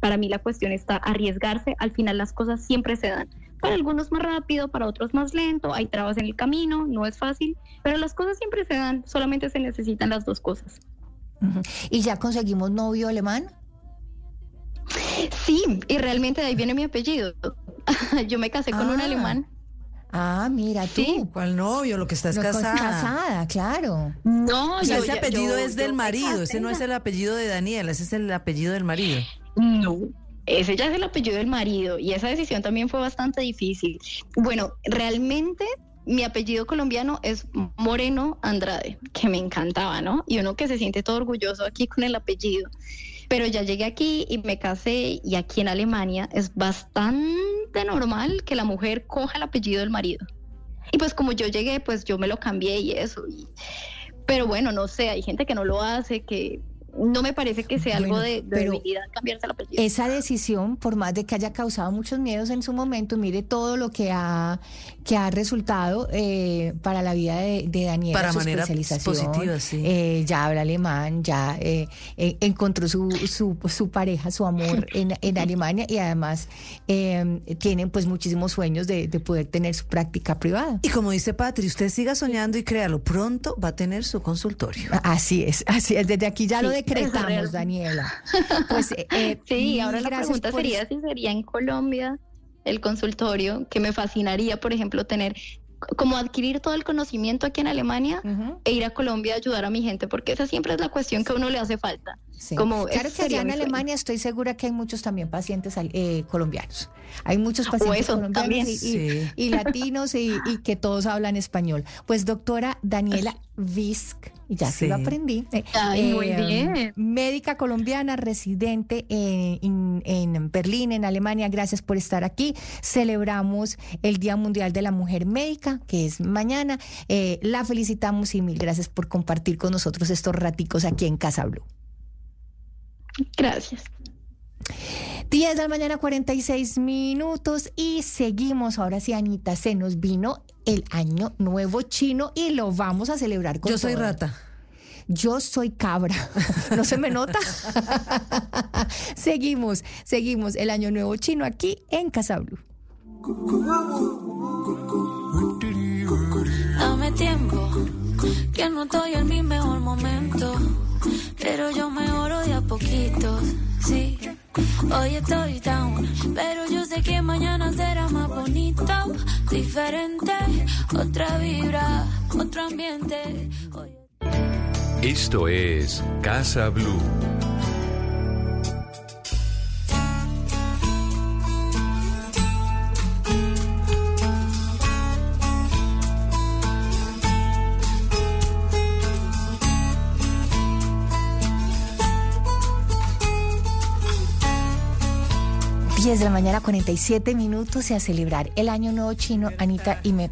[SPEAKER 12] Para mí la cuestión está arriesgarse, al final las cosas siempre se dan. Para algunos más rápido, para otros más lento, hay trabas en el camino, no es fácil, pero las cosas siempre se dan, solamente se necesitan las dos cosas.
[SPEAKER 1] ¿Y ya conseguimos novio alemán?
[SPEAKER 12] Sí, y realmente de ahí viene mi apellido. Yo me casé con un
[SPEAKER 1] Ah.
[SPEAKER 12] alemán.
[SPEAKER 1] Ah, mira tú.
[SPEAKER 12] Sí.
[SPEAKER 2] ¿Cuál novio? Lo que estás
[SPEAKER 1] No,
[SPEAKER 2] casada.
[SPEAKER 1] casada, claro.
[SPEAKER 12] No,
[SPEAKER 2] O sea,
[SPEAKER 12] yo-
[SPEAKER 2] ese apellido
[SPEAKER 12] yo-
[SPEAKER 2] es del
[SPEAKER 12] yo
[SPEAKER 2] marido, ese no es el apellido de Daniela, ese es el apellido del marido.
[SPEAKER 12] No, ese ya es el apellido del marido y esa decisión también fue bastante difícil. Bueno, realmente mi apellido colombiano es Moreno Andrade, que me encantaba, ¿no? Y uno que se siente todo orgulloso aquí con el apellido. Pero ya llegué aquí y me casé y aquí en Alemania es bastante normal que la mujer coja el apellido del marido. Y pues como yo llegué, pues yo me lo cambié y eso. Pero bueno, no sé, hay gente que no lo hace, que no me parece que sea algo de, de
[SPEAKER 1] pero
[SPEAKER 12] debilidad cambiarse el apellido.
[SPEAKER 1] Esa decisión, por más de que haya causado muchos miedos en su momento, mire todo lo que ha, que ha resultado eh, para la vida de, de Daniela,
[SPEAKER 2] Para
[SPEAKER 1] su
[SPEAKER 2] manera
[SPEAKER 1] especialización.
[SPEAKER 2] positiva, sí.
[SPEAKER 1] Eh, ya habla alemán, ya eh, eh, encontró su, su, su pareja, su amor en, en Alemania y además eh, tienen pues muchísimos sueños de, de poder tener su práctica privada.
[SPEAKER 2] Y como dice Patri, usted siga soñando y créalo, pronto va a tener su consultorio.
[SPEAKER 1] Así es, así es. Desde aquí ya lo
[SPEAKER 12] Sí,
[SPEAKER 1] decretamos. Daniela. Pues, eh, eh,
[SPEAKER 12] Sí, ahora la pregunta
[SPEAKER 1] por
[SPEAKER 12] sería si sería en Colombia el consultorio, que me fascinaría, por ejemplo, tener como adquirir todo el conocimiento aquí en Alemania e ir a Colombia a ayudar a mi gente, porque esa siempre es la cuestión que a uno le hace falta.
[SPEAKER 1] Sí.
[SPEAKER 12] Como
[SPEAKER 1] claro que allá en. Alemania estoy segura que hay muchos también pacientes eh, colombianos. Hay muchos pacientes
[SPEAKER 12] eso,
[SPEAKER 1] colombianos y, y-
[SPEAKER 2] Sí.
[SPEAKER 1] y latinos y, y que todos hablan español. Pues doctora Daniela Visk, ya sí. lo
[SPEAKER 2] Sí.
[SPEAKER 1] aprendí. eh,
[SPEAKER 12] Ay, muy bien.
[SPEAKER 1] Médica colombiana, residente en, en- en Berlín, en Alemania. Gracias por estar aquí. Celebramos el Día Mundial de la Mujer Médica, que es mañana. Eh, la felicitamos y mil gracias por compartir con nosotros estos raticos aquí en Casa Blue.
[SPEAKER 12] Gracias.
[SPEAKER 1] 10 de la mañana, 46 minutos y seguimos. Ahora sí, Anita, se nos vino el año nuevo chino y lo vamos a celebrar con
[SPEAKER 2] Yo soy
[SPEAKER 1] todo.
[SPEAKER 2] rata.
[SPEAKER 1] Yo soy cabra. ¿No se me nota? seguimos, seguimos el año nuevo chino aquí en Casa Blue.
[SPEAKER 11] Dame tiempo, que no estoy en mi mejor momento. Pero yo mejoro de a poquito, sí. Hoy estoy down, pero yo sé que mañana será más bonito. Diferente, otra vibra, otro ambiente.
[SPEAKER 3] Esto es Casa Blue.
[SPEAKER 1] Diez de la mañana, 47 minutos y a celebrar el año nuevo chino, Anita, y me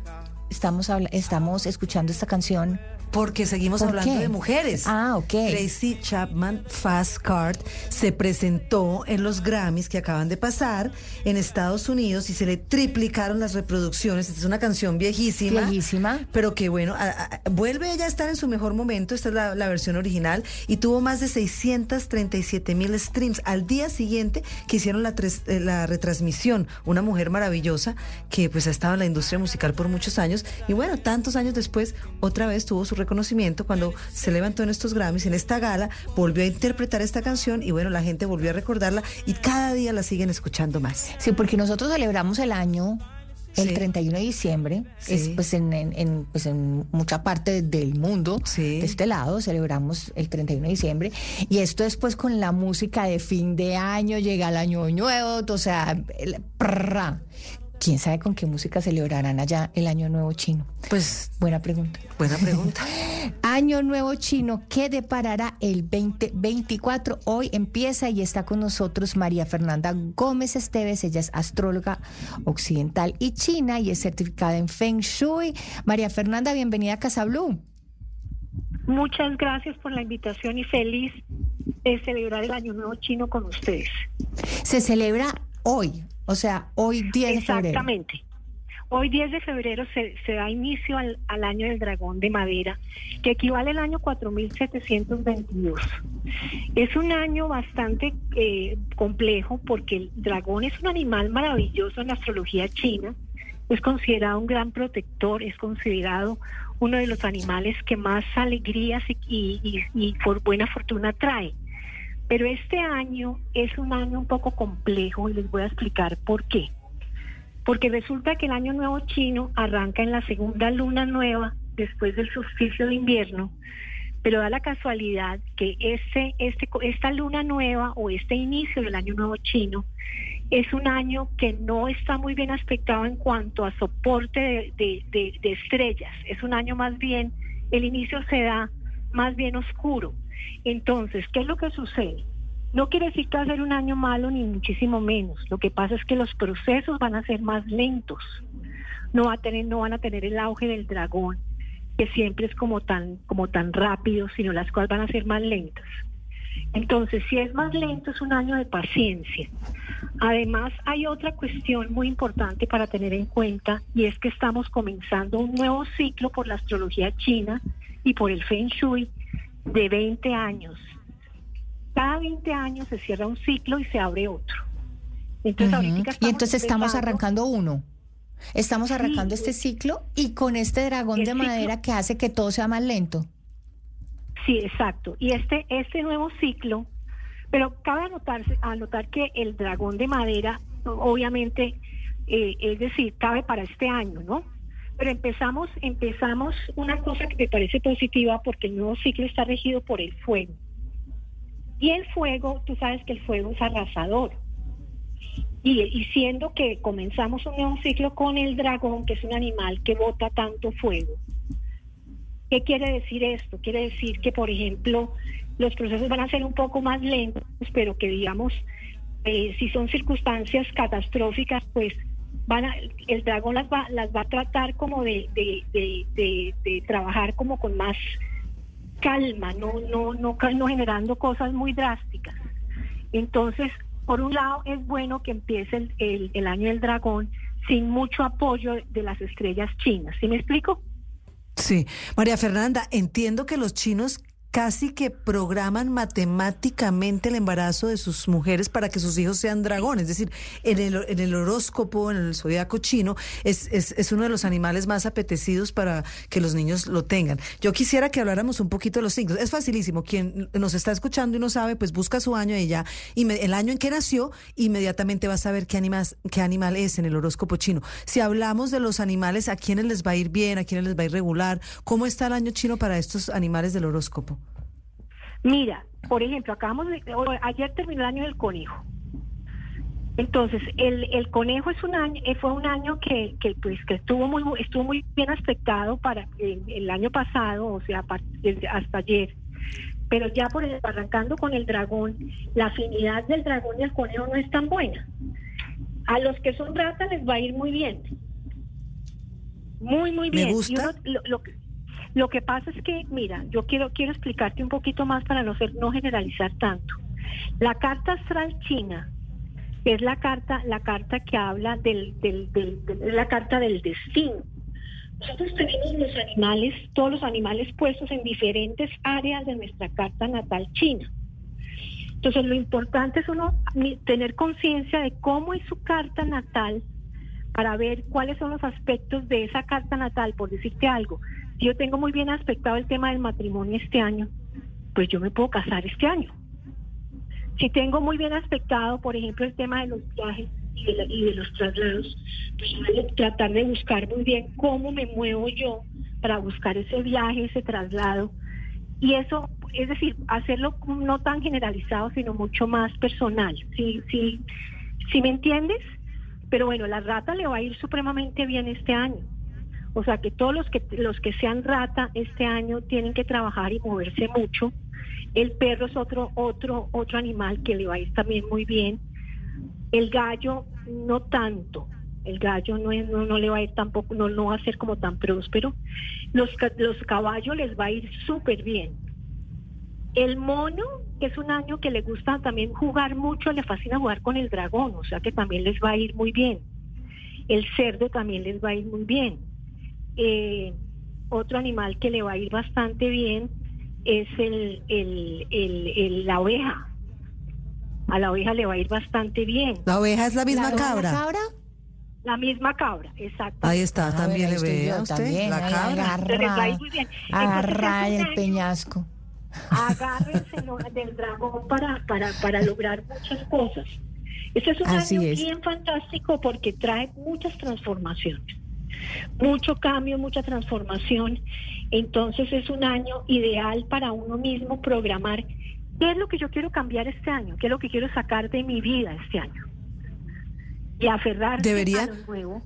[SPEAKER 1] estamos, estamos escuchando esta canción.
[SPEAKER 2] Porque seguimos
[SPEAKER 1] ¿Por
[SPEAKER 2] hablando
[SPEAKER 1] qué?
[SPEAKER 2] de mujeres.
[SPEAKER 1] Ah, ok.
[SPEAKER 2] Tracy Chapman Fast Card se presentó en los Grammys que acaban de pasar en Estados Unidos y se le triplicaron las reproducciones. Esta es una canción viejísima.
[SPEAKER 1] Viejísima.
[SPEAKER 2] Pero que bueno, a- a- vuelve ella a estar en su mejor momento. Esta es la, la versión original y tuvo más de 637 mil streams al día siguiente que hicieron la, tres- eh, la retransmisión. Una mujer maravillosa que pues ha estado en la industria musical por muchos años y bueno, tantos años después otra vez tuvo su reconocimiento cuando se levantó en estos Grammys, en esta gala, volvió a interpretar esta canción y bueno, la gente volvió a recordarla y cada día la siguen escuchando más.
[SPEAKER 1] Sí, porque nosotros celebramos el año el
[SPEAKER 2] Sí.
[SPEAKER 1] 31 de diciembre,
[SPEAKER 2] Sí.
[SPEAKER 1] es pues en, en- en, pues en mucha parte del mundo,
[SPEAKER 2] Sí.
[SPEAKER 1] de este lado, celebramos el 31 de diciembre, y esto es pues con la música de fin de año, llega el año nuevo, o sea, el- prrra. ¿Quién sabe con qué música celebrarán allá el año nuevo chino?
[SPEAKER 2] Pues
[SPEAKER 1] Buena pregunta.
[SPEAKER 2] buena pregunta.
[SPEAKER 1] Año Nuevo Chino, ¿qué deparará el 2024? Hoy empieza y está con nosotros María Fernanda Gómez Esteves. Ella es astróloga occidental y china y es certificada en Feng Shui. María Fernanda, bienvenida a Casa Blue.
[SPEAKER 13] Muchas gracias por la invitación y feliz de celebrar el Año Nuevo Chino con ustedes.
[SPEAKER 1] Se celebra hoy, o sea, hoy 10 de febrero.
[SPEAKER 13] Exactamente. Hoy 10 de febrero se, da inicio al, año del dragón de madera, que equivale al año 4722. Es un año bastante eh, complejo porque el dragón es un animal maravilloso en la astrología china es considerado un gran protector, es considerado uno de los animales que más alegrías y por buena fortuna trae. Pero este año es un año un poco complejo y les voy a explicar por qué. Porque resulta que el año nuevo chino arranca en la segunda luna nueva después del solsticio de invierno, pero da la casualidad que este, este, esta luna nueva o este inicio del año nuevo chino es un año que no está muy bien aspectado en cuanto a soporte de, de- estrellas. Es un año más bien, el inicio se da más bien oscuro. Entonces, ¿qué es lo que sucede? No quiere decir que va a ser un año malo ni muchísimo menos. Lo que pasa es que los procesos van a ser más lentos. No, va a tener, no van a tener el auge del dragón, que siempre es como tan, como tan rápido, sino las cosas van a ser más lentas. Entonces, si es más lento, es un año de paciencia. Además, hay otra cuestión muy importante para tener en cuenta y es que estamos comenzando un nuevo ciclo por la astrología china y por el Feng Shui de 20 años. Cada 20 años se cierra un ciclo y se abre otro. Entonces, ahorita
[SPEAKER 1] Y entonces estamos arrancando uno. Estamos arrancando este ciclo y con este dragón de
[SPEAKER 13] ciclo-
[SPEAKER 1] madera que hace que todo sea más lento.
[SPEAKER 13] Sí, exacto. Y este, este nuevo ciclo, pero cabe anotarse, anotar que el dragón de madera, obviamente, eh, es decir, cabe para este año, ¿no? Pero empezamos, empezamos una cosa que me parece positiva porque el nuevo ciclo está regido por el fuego. Y el fuego, tú sabes que el fuego es arrasador. Y, siendo que comenzamos un nuevo ciclo con el dragón, que es un animal que bota tanto fuego, ¿Qué quiere decir esto? Quiere decir que, por ejemplo, los procesos van a ser un poco más lentos, pero que, digamos, eh, si son circunstancias catastróficas, pues van a, el dragón las va, las va a tratar como de, de, de, trabajar como con más calma, no, no, no generando cosas muy drásticas. Entonces, por un lado, es bueno que empiece el, el- el año del dragón sin mucho apoyo de las estrellas chinas. ¿Sí me explico?
[SPEAKER 2] Sí, María Fernanda, entiendo que los chinos casi que programan matemáticamente el embarazo de sus mujeres para que sus hijos sean dragones. Es decir, en el, en el horóscopo, en el zodiaco chino, es, es, es uno de los animales más apetecidos para que los niños lo tengan. Yo quisiera que habláramos un poquito de los signos. Es facilísimo. Quien nos está escuchando y no sabe, pues busca su año y ya, y el año en que nació, inmediatamente va a saber qué, animas, qué animal es en el horóscopo chino. Si hablamos de los animales, ¿a quiénes les va a ir bien? ¿A quiénes les va a ir regular? ¿Cómo está el año chino para estos animales del horóscopo?
[SPEAKER 13] Mira, por ejemplo, acabamos de, ayer terminó el año del conejo. Entonces, el, el conejo es un año, eh, fue un año que, que, pues que estuvo muy estuvo muy bien aspectado para el, el año pasado, o sea, hasta ayer. Pero ya por el- arrancando con el dragón, la afinidad del dragón y el conejo no es tan buena. A los que son ratas les va a ir muy bien. Muy, muy
[SPEAKER 2] Me
[SPEAKER 13] bien. Y
[SPEAKER 2] gusta.
[SPEAKER 13] uno- lo, lo lo que pasa es que, mira, yo quiero quiero explicarte un poquito más para no ser no generalizar tanto. La carta astral china es la carta la carta que habla del, del, del- de la carta del destino. Nosotros tenemos los animales, todos los animales puestos en diferentes áreas de nuestra carta natal china. Entonces, lo importante es uno tener conciencia de cómo es su carta natal para ver cuáles son los aspectos de esa carta natal, por decirte algo. Si yo tengo muy bien aspectado el tema del matrimonio este año, pues yo me puedo casar este año. Si tengo muy bien aspectado, por ejemplo, el tema de los viajes y de, la- de los traslados, pues tratar de buscar muy bien cómo me muevo yo para buscar ese viaje, ese traslado. Y eso, es decir, hacerlo no tan generalizado, sino mucho más personal. ¿Sí, sí, sí me entiendes? Pero bueno, la rata le va a ir supremamente bien este año. O sea que todos los que los que sean rata este año tienen que trabajar y moverse mucho. El perro es otro otro otro animal que le va a ir también muy bien. El gallo no tanto. El gallo no, no, no le va a ir tampoco, no, no va a ser como tan próspero. Los, los caballos les va a ir súper bien. El mono, que es un año que le gusta también jugar mucho, le fascina jugar con el dragón, o sea que también les va a ir muy bien. El cerdo también les va a ir muy bien. Eh, otro animal que le va a ir bastante bien es el, el- el- el- la oveja. A la oveja le va a ir bastante bien.
[SPEAKER 2] La oveja es la misma
[SPEAKER 1] ¿La
[SPEAKER 2] cabra.
[SPEAKER 1] cabra?
[SPEAKER 13] La misma cabra, exacto.
[SPEAKER 2] Ahí está, también
[SPEAKER 1] ver,
[SPEAKER 2] le
[SPEAKER 1] ahí estoy
[SPEAKER 2] ve
[SPEAKER 1] yo
[SPEAKER 2] a usted
[SPEAKER 1] también,
[SPEAKER 2] la cabra.
[SPEAKER 13] Se les va a ir
[SPEAKER 1] agarrada,
[SPEAKER 13] muy bien. Entonces,
[SPEAKER 1] agarrada
[SPEAKER 13] hace un
[SPEAKER 1] el
[SPEAKER 13] año-
[SPEAKER 1] peñasco.
[SPEAKER 13] agárrense del dragón para, para, para lograr muchas cosas. Este es un
[SPEAKER 1] Así
[SPEAKER 13] año
[SPEAKER 1] es.
[SPEAKER 13] bien fantástico porque trae muchas transformaciones, mucho cambio, mucha transformación. Entonces es un año ideal para uno mismo programar qué es lo que yo quiero cambiar este año, qué es lo que quiero sacar de mi vida este año. Y aferrarse
[SPEAKER 2] Debería-
[SPEAKER 13] a lo nuevo.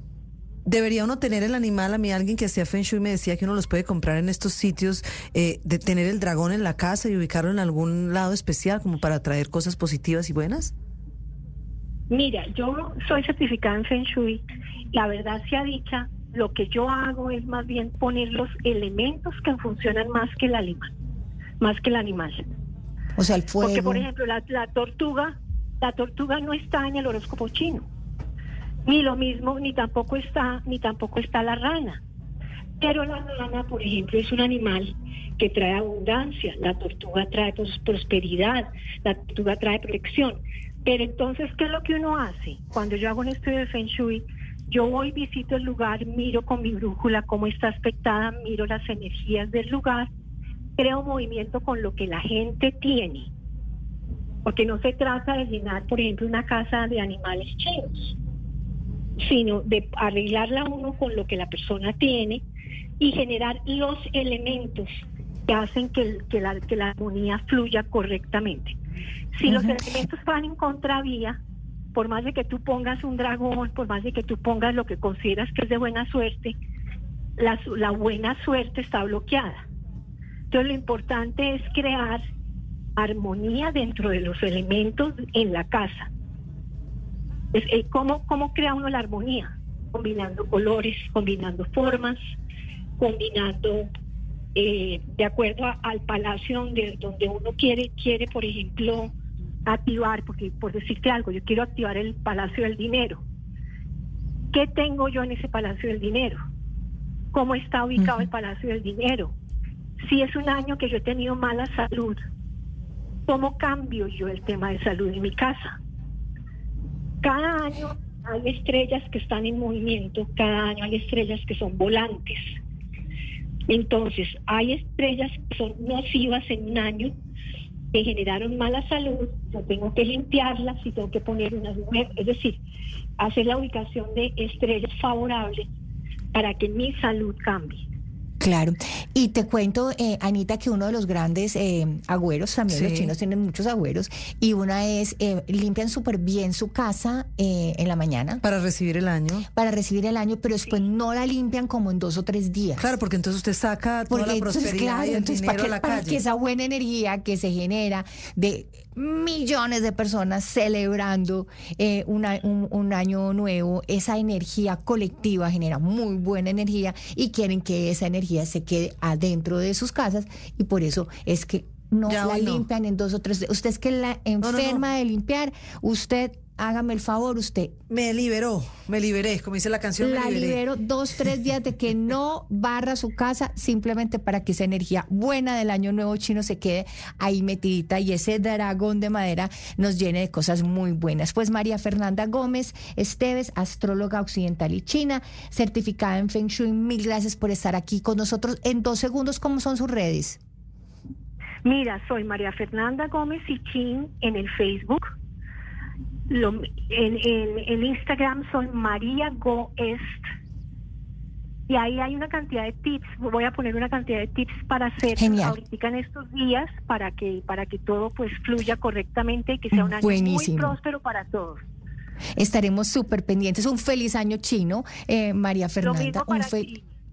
[SPEAKER 2] Debería uno tener el animal, a mí alguien que hacía Feng Shui me decía que uno los puede comprar en estos sitios, eh, de tener el dragón en la casa y ubicarlo en algún lado especial como para traer cosas positivas y buenas.
[SPEAKER 13] Mira, yo soy certificada en Feng Shui. La verdad sea dicha, lo que yo hago es más bien poner los elementos que funcionan más que el animal, más que el animal.
[SPEAKER 1] O sea, el
[SPEAKER 13] Porque,
[SPEAKER 1] fuego.
[SPEAKER 13] por ejemplo, la, la tortuga, la tortuga no está en el horóscopo chino. Ni lo mismo, ni tampoco está, ni tampoco está la rana. Pero la rana, por ejemplo, es un animal que trae abundancia, la tortuga trae pros- prosperidad, la tortuga trae protección. Pero entonces, ¿qué es lo que uno hace? Cuando yo hago un estudio de Feng Shui, yo voy, visito el lugar, miro con mi brújula cómo está aspectada, miro las energías del lugar, creo movimiento con lo que la gente tiene. Porque no se trata de llenar, por ejemplo, una casa de animales chinos, sino de arreglarla uno con lo que la persona tiene y generar los elementos que hacen que, la, que la armonía fluya correctamente. Si los elementos van en contravía, por más de que tú pongas un dragón, por más de que tú pongas lo que consideras que es de buena suerte, la, buena suerte está bloqueada. Entonces lo importante es crear armonía dentro de los elementos en la casa. Es, eh, ¿cómo, ¿Cómo crea uno la armonía? Combinando colores, combinando formas, combinando eh, de acuerdo al palacio donde, donde uno quiere, quiere, por ejemplo, activar, porque por decirte algo, yo quiero activar el palacio del dinero. ¿Qué tengo yo en ese palacio del dinero? ¿Cómo está ubicado el palacio del dinero? Si es un año que yo he tenido mala salud, ¿cómo cambio yo el tema de salud en mi casa? Cada año hay estrellas que están en movimiento, cada año hay estrellas que son volantes. Entonces, hay estrellas que son nocivas en un año, que generaron mala salud, yo tengo que limpiarlas y tengo que poner unas nuevas, es decir, hacer la ubicación de estrellas favorables para que mi salud cambie.
[SPEAKER 1] Claro. Y te cuento, eh, Anita, que uno de los grandes eh, agüeros, también los chinos tienen muchos agüeros, y una es, eh, limpian súper bien su casa eh, en la mañana
[SPEAKER 2] Para recibir el año.
[SPEAKER 1] para recibir el año, pero después no la limpian como en dos o tres días.
[SPEAKER 2] Claro, porque entonces usted saca toda
[SPEAKER 1] Porque
[SPEAKER 2] la
[SPEAKER 1] entonces,
[SPEAKER 2] prosperidad
[SPEAKER 1] claro,
[SPEAKER 2] y el
[SPEAKER 1] entonces,
[SPEAKER 2] dinero
[SPEAKER 1] para,
[SPEAKER 2] a
[SPEAKER 1] que,
[SPEAKER 2] la
[SPEAKER 1] para
[SPEAKER 2] calle.
[SPEAKER 1] que esa buena energía que se genera de millones de personas celebrando eh, una- un, un año nuevo, esa energía colectiva genera muy buena energía y quieren que esa energía se quede adentro de sus casas y por eso es que no
[SPEAKER 2] Ya
[SPEAKER 1] la
[SPEAKER 2] no.
[SPEAKER 1] limpian en dos o tres días. Usted es que la
[SPEAKER 2] no, no.
[SPEAKER 1] enferma de limpiar, usted hágame el favor, usted
[SPEAKER 2] Me liberó, me liberé, como dice la canción,
[SPEAKER 1] la
[SPEAKER 2] me liberé.
[SPEAKER 1] libero dos, tres días de que no barra su casa simplemente para que esa energía buena del año nuevo chino se quede ahí metidita y ese dragón de madera nos llene de cosas muy buenas. Pues María Fernanda Gómez Esteves, astróloga occidental y china, certificada en Feng Shui, mil gracias por estar aquí con nosotros. En dos segundos, ¿cómo son sus redes?
[SPEAKER 13] Mira, soy María Fernanda Gómez y Chin en el Facebook. Lo- en, en, en Instagram soy María Goest. Y ahí hay una cantidad de tips. Voy a poner una cantidad de tips para hacer
[SPEAKER 1] Genial.
[SPEAKER 13] ahorita en estos días para que para que todo pues fluya correctamente y que sea un año muy próspero para todos.
[SPEAKER 1] Estaremos súper pendientes. Un feliz año chino, eh, María Fernanda. un.
[SPEAKER 13] Lo mismo para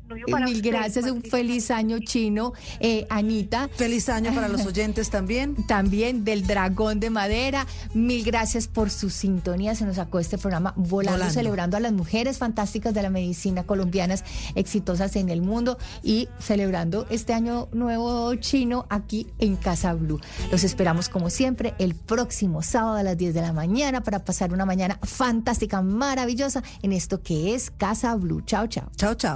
[SPEAKER 1] Mil
[SPEAKER 13] ustedes,
[SPEAKER 1] gracias, un feliz año chino. Eh, Anita.
[SPEAKER 2] Feliz año para los oyentes también.
[SPEAKER 1] También del dragón de madera. Mil gracias por su sintonía. Se nos sacó este programa volando,
[SPEAKER 2] Volando.
[SPEAKER 1] celebrando a las mujeres fantásticas de la medicina colombianas exitosas en el mundo y celebrando este año nuevo chino aquí en Casa Blue. Los esperamos como siempre el próximo sábado a las 10 de la mañana para pasar una mañana fantástica, maravillosa en esto que es Casa Blue. Chao, chao.
[SPEAKER 2] Chao, chao.